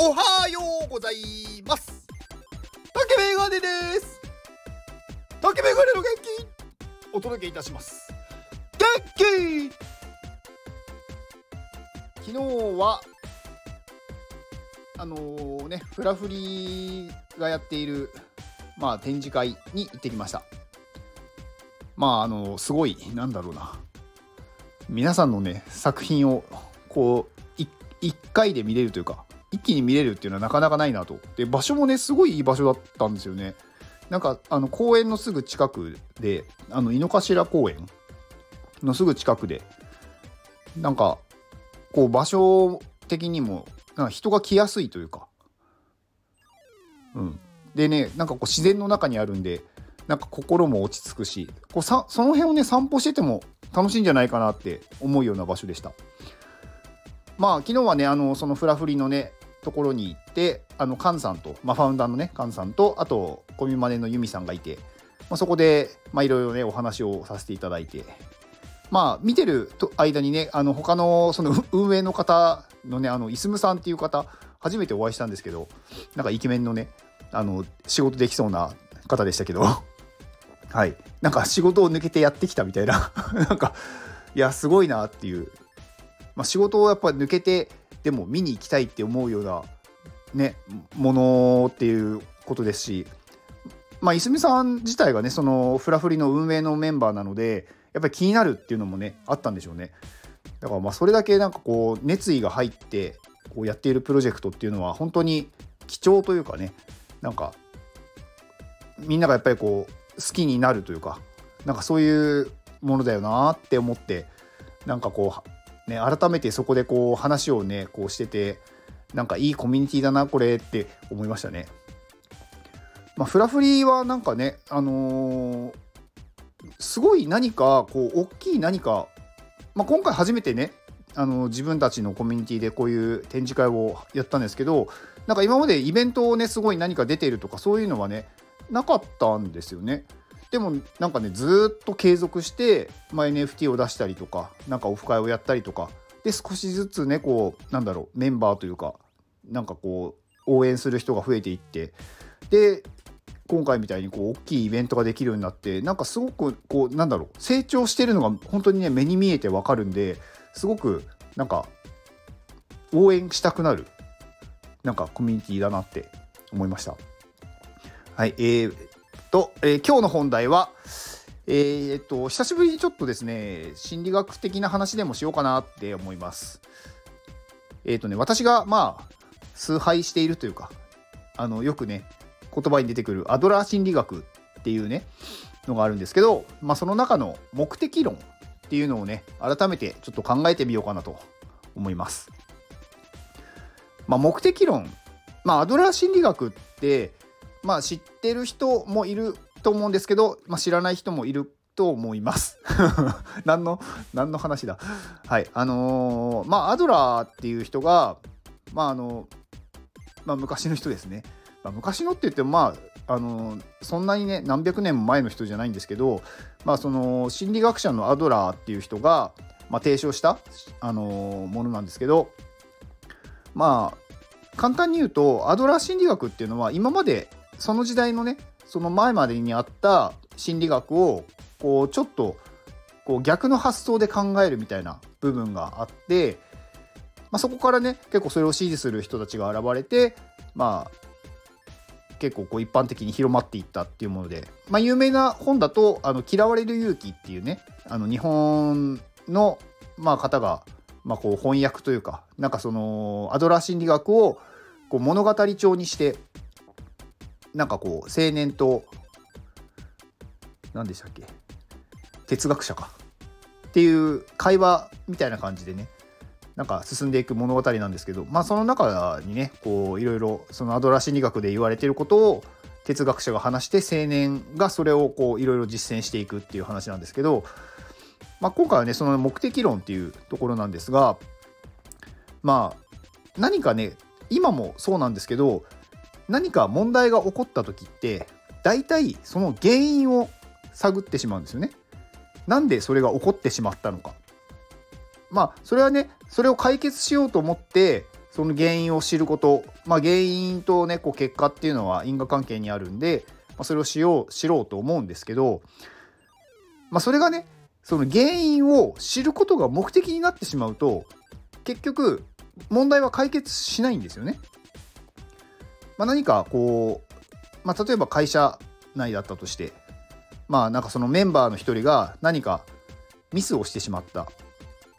おはようございます。竹メガネです。竹メガネの元気。お届けいたします。元気。昨日はあのー、ねフラフリがやっているまあ展示会に行ってきました。まああのー、すごいなんだろうな。皆さんのね作品をこう1回で見れるというか一気に見れるっていうのはなかなかないなと。で場所もねすごいいい場所だったんですよね。なんかあの公園のすぐ近くであの井の頭公園のすぐ近くでなんかこう場所的にもなんか人が来やすいというか。うん。でねなんかこう自然の中にあるんでなんか心も落ち着くしこうさその辺をね散歩してても楽しいんじゃないかなって思うような場所でした。まあ昨日はねあのそのフラフリのねところに行ってあのカンさんと、まあ、ファウンダーのねカンさんとあとコミマネのユミさんがいて、まあ、そこでいろいろねお話をさせていただいてまあ見てる間にねあの他のその運営の方のねあのイスムさんっていう方初めてお会いしたんですけどなんかイケメンのねあの仕事できそうな方でしたけどはい。なんか仕事を抜けてやってきたみたいな なんかいやすごいなっていうまあ、仕事をやっぱ抜けてでも見に行きたいって思うようなねものっていうことですしまあいすみさん自体がねそのフラフリの運営のメンバーなのでやっぱり気になるっていうのもねあったんでしょうね。だからまあそれだけなんかこう熱意が入ってこうやっているプロジェクトっていうのは本当に貴重というかねなんかみんながやっぱりこう好きになるというかなんかそういうものだよなって思ってなんかこうね、改めてそこでこう話をねこうしててなんかいいコミュニティだなこれって思いましたね。まあ、フラフリーはなんかねあのー、すごい何かこう大きい何か、まあ、今回初めてねあの自分たちのコミュニティでこういう展示会をやったんですけどなんか今までイベントをねすごい何か出てるとかそういうのはねなかったんですよね。でもなんかねずっと継続して、まあ、NFT を出したりとかなんかオフ会をやったりとかで少しずつねこうなんだろうメンバーというかなんかこう応援する人が増えていってで今回みたいにこう大きいイベントができるようになってなんかすごくこうなんだろう成長してるのが本当にね目に見えてわかるんですごくなんか応援したくなるなんかコミュニティだなって思いました。はい、えー、と、えー、今日の本題は、えー、っと、久しぶりにちょっとですね、心理学的な話でもしようかなって思います。え、っとね、私がまあ、崇拝しているというか、あの、よくね、言葉に出てくるアドラー心理学っていうね、のがあるんですけど、まあ、その中の目的論っていうのをね、改めてちょっと考えてみようかなと思います。まあ、目的論、まあ、アドラー心理学って、まあ知ってる人もいると思うんですけど、まあ、知らない人もいると思います。何の何の話だはいあのー、まあアドラーっていう人がまああのまあ昔の人ですね。まあ、昔のって言ってもまああのー、そんなにね何百年も前の人じゃないんですけどまあその心理学者のアドラーっていう人が、まあ、提唱した、あのー、ものなんですけどまあ簡単に言うとアドラー心理学っていうのは今までその時代のねその前までにあった心理学をこうちょっとこう逆の発想で考えるみたいな部分があって、まあ、そこからね結構それを支持する人たちが現れてまあ結構こう一般的に広まっていったっていうもので、まあ、有名な本だと「あの嫌われる勇気」っていうねあの日本の、まあ、方が、まあ、こう翻訳というかなんかそのアドラー心理学をこう物語調にしてなんかこう青年と何でしたっけ？哲学者か。っていう会話みたいな感じでねなんか進んでいく物語なんですけどまあその中にねこういろいろそのアドラー心理学で言われてることを哲学者が話して青年がそれをこういろいろ実践していくっていう話なんですけど、まあ、今回はねその目的論っていうところなんですがまあ何かね今もそうなんですけど何か問題が起こった時って大体その原因を探ってしまうんですよね。なんでそれが起こってしまったのか。まあそれはねそれを解決しようと思ってその原因を知ることまあ、原因とねこう結果っていうのは因果関係にあるんで、まあ、それをしよう知ろうと思うんですけど、まあ、それがねその原因を知ることが目的になってしまうと結局問題は解決しないんですよね。まあ、何かこう、まあ、例えば会社内だったとしてまあなんかそのメンバーの一人が何かミスをしてしまった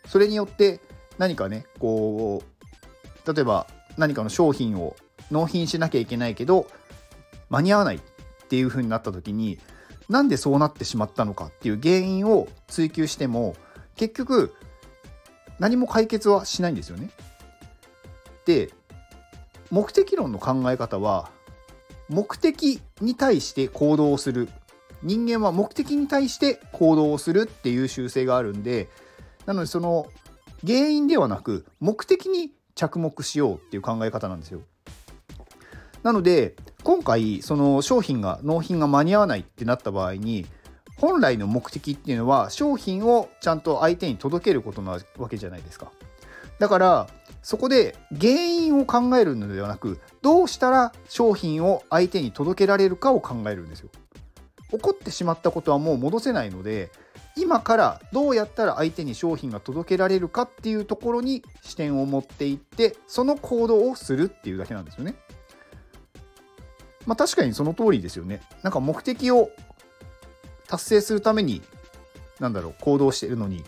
それによって何かねこう例えば何かの商品を納品しなきゃいけないけど間に合わないっていう風になった時になんでそうなってしまったのかっていう原因を追求しても結局何も解決はしないんですよね。で目的論の考え方は目的に対して行動をする人間は目的に対して行動をするっていう習性があるんでなのでその原因ではなく目的に着目しようっていう考え方なんですよ。なので今回その商品が納品が間に合わないってなった場合に本来の目的っていうのは商品をちゃんと相手に届けることなわけじゃないですか。だからそこで原因を考えるのではなくどうしたら商品を相手に届けられるかを考えるんですよ。起こってしまったことはもう戻せないので今からどうやったら相手に商品が届けられるかっていうところに視点を持っていってその行動をするっていうだけなんですよね。まあ確かにその通りですよね。なんか目的を達成するために何だろう行動してるのに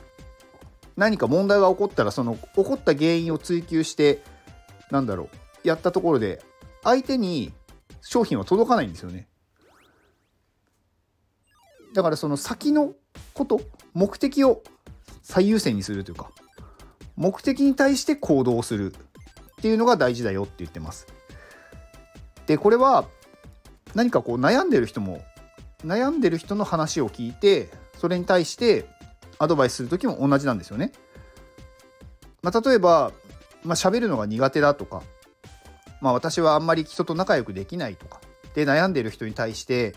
何か問題が起こったらその起こった原因を追求してなんだろうやったところで相手に商品は届かないんですよね。だからその先のこと目的を最優先にするというか目的に対して行動するっていうのが大事だよって言ってます。でこれは何かこう悩んでる人も悩んでる人の話を聞いてそれに対してアドバイスする時も同じなんですよね。まあ、例えば、まあ、喋るのが苦手だとか、まあ、私はあんまり人と仲良くできないとかで悩んでる人に対して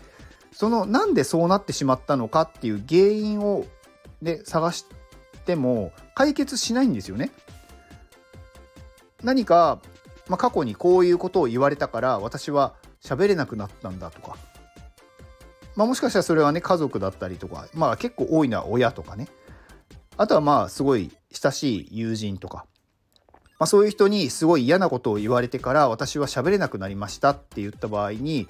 そのなんでそうなってしまったのかっていう原因を、ね、探しても解決しないんですよね。何か、まあ、過去にこういうことを言われたから私は喋れなくなったんだとかまあ、もしかしたらそれはね家族だったりとか、まあ、結構多いのは親とかねあとはまあすごい親しい友人とか、まあ、そういう人にすごい嫌なことを言われてから私は喋れなくなりましたって言った場合に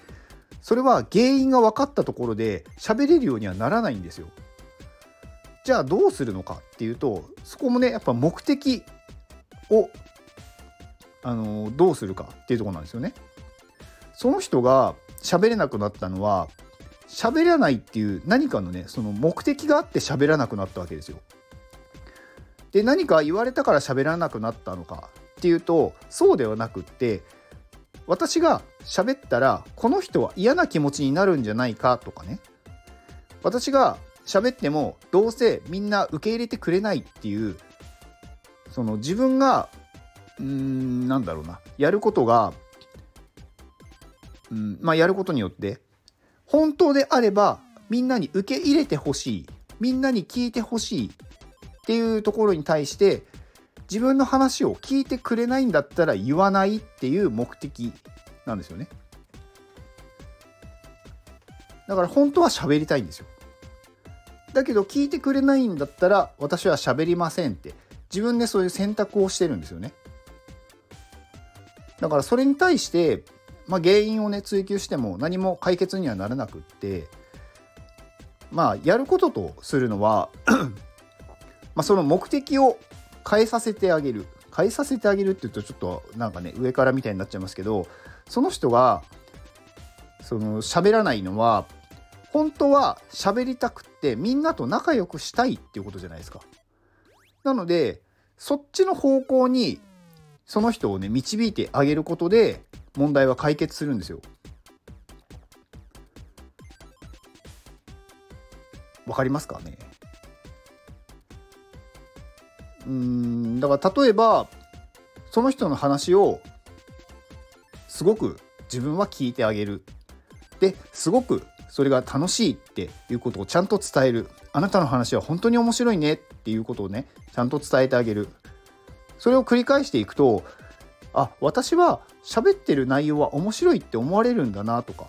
それは原因が分かったところで喋れるようにはならないんですよ。じゃあどうするのかっていうとそこもねやっぱ目的をあのどうするかっていうとこなんですよね。その人が喋れなくなったのは喋らないっていう何かのねその目的があって喋らなくなったわけですよ。で何か言われたから喋らなくなったのかっていうとそうではなくって私が喋ったらこの人は嫌な気持ちになるんじゃないかとかね私が喋ってもどうせみんな受け入れてくれないっていうその自分がうーんなんだろうなやることがうんまあやることによって本当であればみんなに受け入れてほしいみんなに聞いてほしいっていうところに対して自分の話を聞いてくれないんだったら言わないっていう目的なんですよね。だから本当は喋りたいんですよ。だけど聞いてくれないんだったら私は喋りませんって自分でそういう選択をしてるんですよね。だからそれに対してまあ、原因をね追求しても何も解決にはならなくってまあやることとするのは まあその目的を変えさせてあげる変えさせてあげるって言うとちょっとなんかね上からみたいになっちゃいますけどその人がその喋らないのは本当は喋りたくってみんなと仲良くしたいっていうことじゃないですか。なのでそっちの方向にその人をね導いてあげることで問題は解決するんですよ。わかりますかね？うんだから例えばその人の話をすごく自分は聞いてあげる。ですごくそれが楽しいっていうことをちゃんと伝える。あなたの話は本当に面白いねっていうことをねちゃんと伝えてあげる。それを繰り返していくとあ私は喋ってる内容は面白いって思われるんだなとか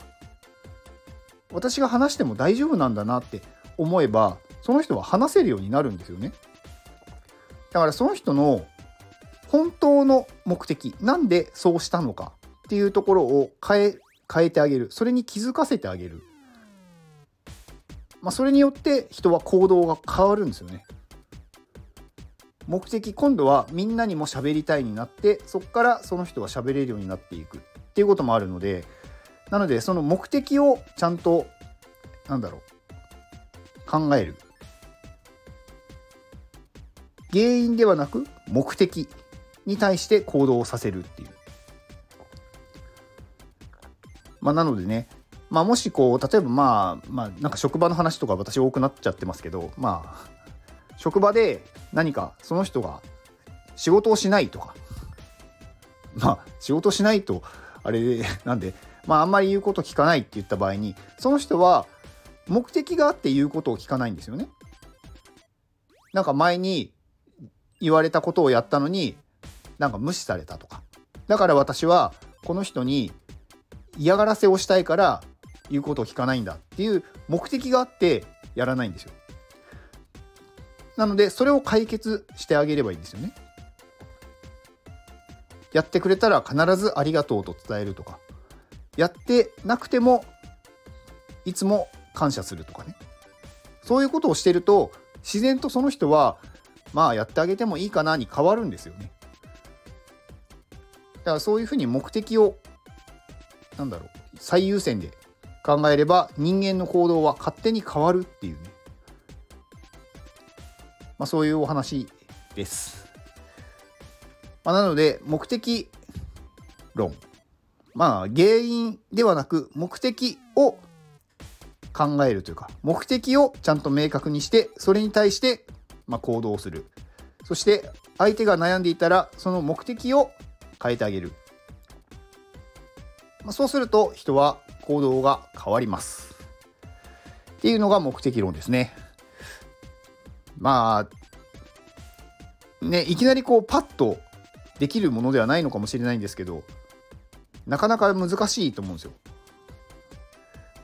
私が話しても大丈夫なんだなって思えばその人は話せるようになるんですよね。だからその人の本当の目的なんでそうしたのかっていうところを変え変えてあげるそれに気づかせてあげる、まあ、それによって人は行動が変わるんですよね。目的今度はみんなにも喋りたいになってそこからその人が喋れるようになっていくっていうこともあるのでなのでその目的をちゃんとなんだろう考える原因ではなく目的に対して行動をさせるっていう。まあ、なのでね、まあ、もしこう例えばまあまあなんか職場の話とか私多くなっちゃってますけどまあ職場で何かその人が仕事をしないとか まあ仕事しないとあれ なんでまああんまり言うこと聞かないって言った場合にその人は目的があって言うことを聞かないんですよね。なんか前に言われたことをやったのになんか無視されたとかだから私はこの人に嫌がらせをしたいから言うことを聞かないんだっていう目的があってやらないんですよ。なのでそれを解決してあげればいいんですよね。やってくれたら必ずありがとうと伝えるとかやってなくてもいつも感謝するとかねそういうことをしてると自然とその人はまあやってあげてもいいかなに変わるんですよね。だからそういうふうに目的をなんだろう最優先で考えれば人間の行動は勝手に変わるっていうねまあ、そういうお話。です。まあ、なので目的論。まあ原因ではなく目的を考えるというか目的をちゃんと明確にしてそれに対してま行動する。そして相手が悩んでいたらその目的を変えてあげる、まあ、そうすると人は行動が変わります。っていうのが目的論ですね。まあねいきなりこうパッとできるものではないのかもしれないんですけどなかなか難しいと思うんですよ。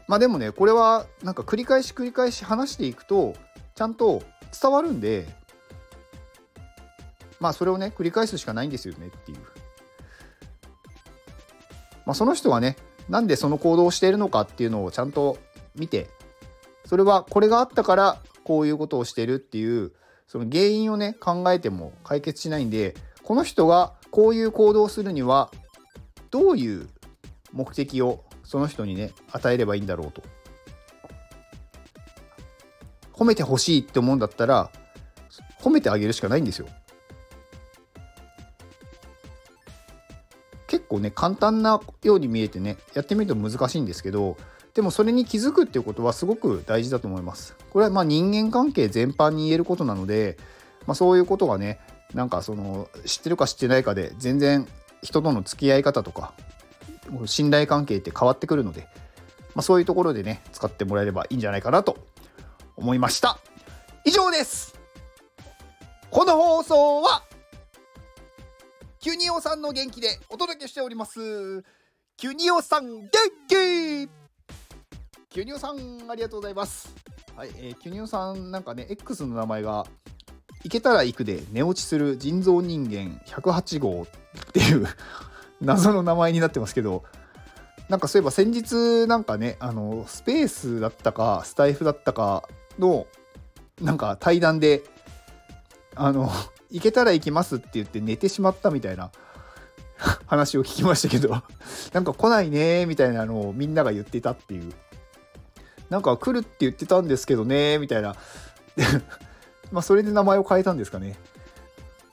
まあでもねこれはなんか繰り返し繰り返し話していくとちゃんと伝わるんでまあそれをね繰り返すしかないんですよねっていう。まあその人はねなんでその行動をしているのかっていうのをちゃんと見てそれはこれがあったからこういうことをしてるっていうその原因をね考えても解決しないんでこの人がこういう行動をするにはどういう目的をその人にね与えればいいんだろうと。褒めてほしいって思うんだったら褒めてあげるしかないんですよ。結構ね簡単なように見えてねやってみると難しいんですけどでもそれに気づくっていうことはすごく大事だと思います。これはまあ人間関係全般に言えることなので、まあ、そういうことがねなんかその知ってるか知ってないかで全然人との付き合い方とか信頼関係って変わってくるので、まあ、そういうところでね使ってもらえればいいんじゃないかなと思いました。以上です。この放送はキュニオさんの元気でお届けしております。キュニオさん元気!キュニオさんありがとうございます。はい、えー、キュニオさんなんかね X の名前が行けたら行くで寝落ちする人造人間108号っていう 謎の名前になってますけどなんかそういえば先日なんかねあのスペースだったかスタイフだったかのなんか対談であの行けたら行きますって言って寝てしまったみたいな話を聞きましたけどなんか来ないねみたいなのをみんなが言ってたっていうなんか来るって言ってたんですけどねみたいな。まあそれで名前を変えたんですかね。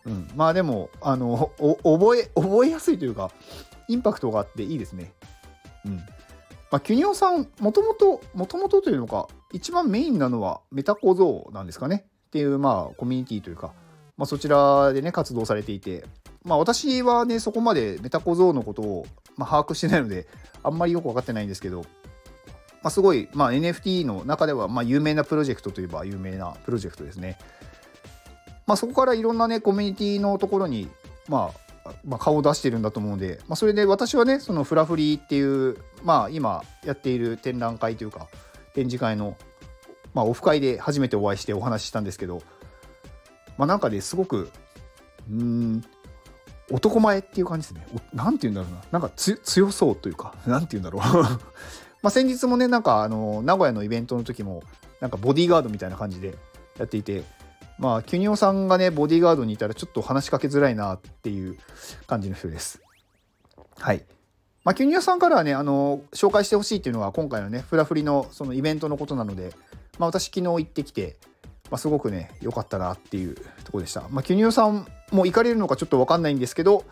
うん、まあでもあの覚え覚えやすいというかインパクトがあっていいですね。うん。まあ、キュニオさんもともともともとというのか一番メインなのはメタ小僧なんですかね。っていうまあコミュニティというか、まあ、そちらでね活動されていて。まあ私はねそこまでメタ小僧のことを、まあ、把握してないのであんまりよく分かってないんですけどまあ、すごい、まあ、NFT の中ではまあ有名なプロジェクトといえば有名なプロジェクトですね。まあ、そこからいろんなねコミュニティのところに、まあ、まあ、顔を出してるんだと思うので、まあ、それで私はねそのフラフリーっていうまあ今やっている展覧会というか展示会の、まあ、オフ会で初めてお会いしてお話ししたんですけどまあなんかねすごくうん男前っていう感じですね。何て言うんだろうな。なんか強そうというか、何て言うんだろう。まあ先日もね、なんかあの、名古屋のイベントの時も、なんかボディーガードみたいな感じでやっていて、まあ、キュニオさんがね、ボディーガードにいたらちょっと話しかけづらいなっていう感じの人です。はい。まあ、キュニオさんからはね、あの、紹介してほしいっていうのが今回のね、フラフリのそのイベントのことなので、まあ、私昨日行ってきて、まあ、すごくね、良かったなっていうとこでした。まあ、キュニオさんも行かれるのかちょっと分かんないんですけど、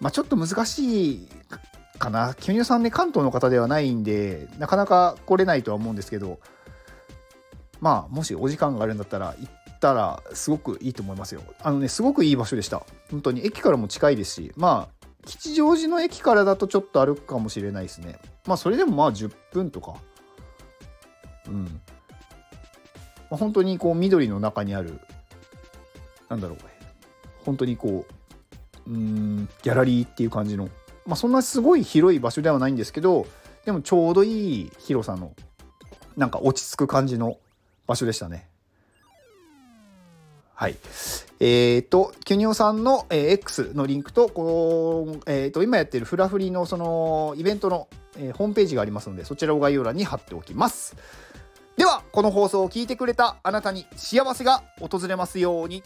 まあ、ちょっと難しいかな。キュニオさんね、関東の方ではないんで、なかなか来れないとは思うんですけど、まあ、もしお時間があるんだったら行ったらすごくいいと思いますよ。あのね、すごくいい場所でした。本当に駅からも近いですし、まあ、吉祥寺の駅からだとちょっと歩くかもしれないですね。まあ、それでもまあ10分とか。うん。まあ、本当にこう緑の中にある、なんだろう、本当にこう、うん、ギャラリーっていう感じの、まあ、そんなすごい広い場所ではないんですけど、でもちょうどいい広さの、なんか落ち着く感じの場所でしたね。はい。えっ、ー、と、キュニオさんの、えー、X のリンクと、この、えっ、ー、と、今やってるフラフリのそのイベントの、えー、ホームページがありますので、そちらを概要欄に貼っておきます。では、この放送を聞いてくれたあなたに幸せが訪れますように。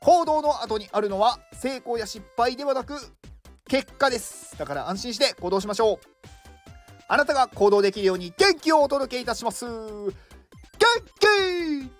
行動の後にあるのは成功や失敗ではなく結果です。だから安心して行動しましょう。あなたが行動できるように元気をお届けいたします。元気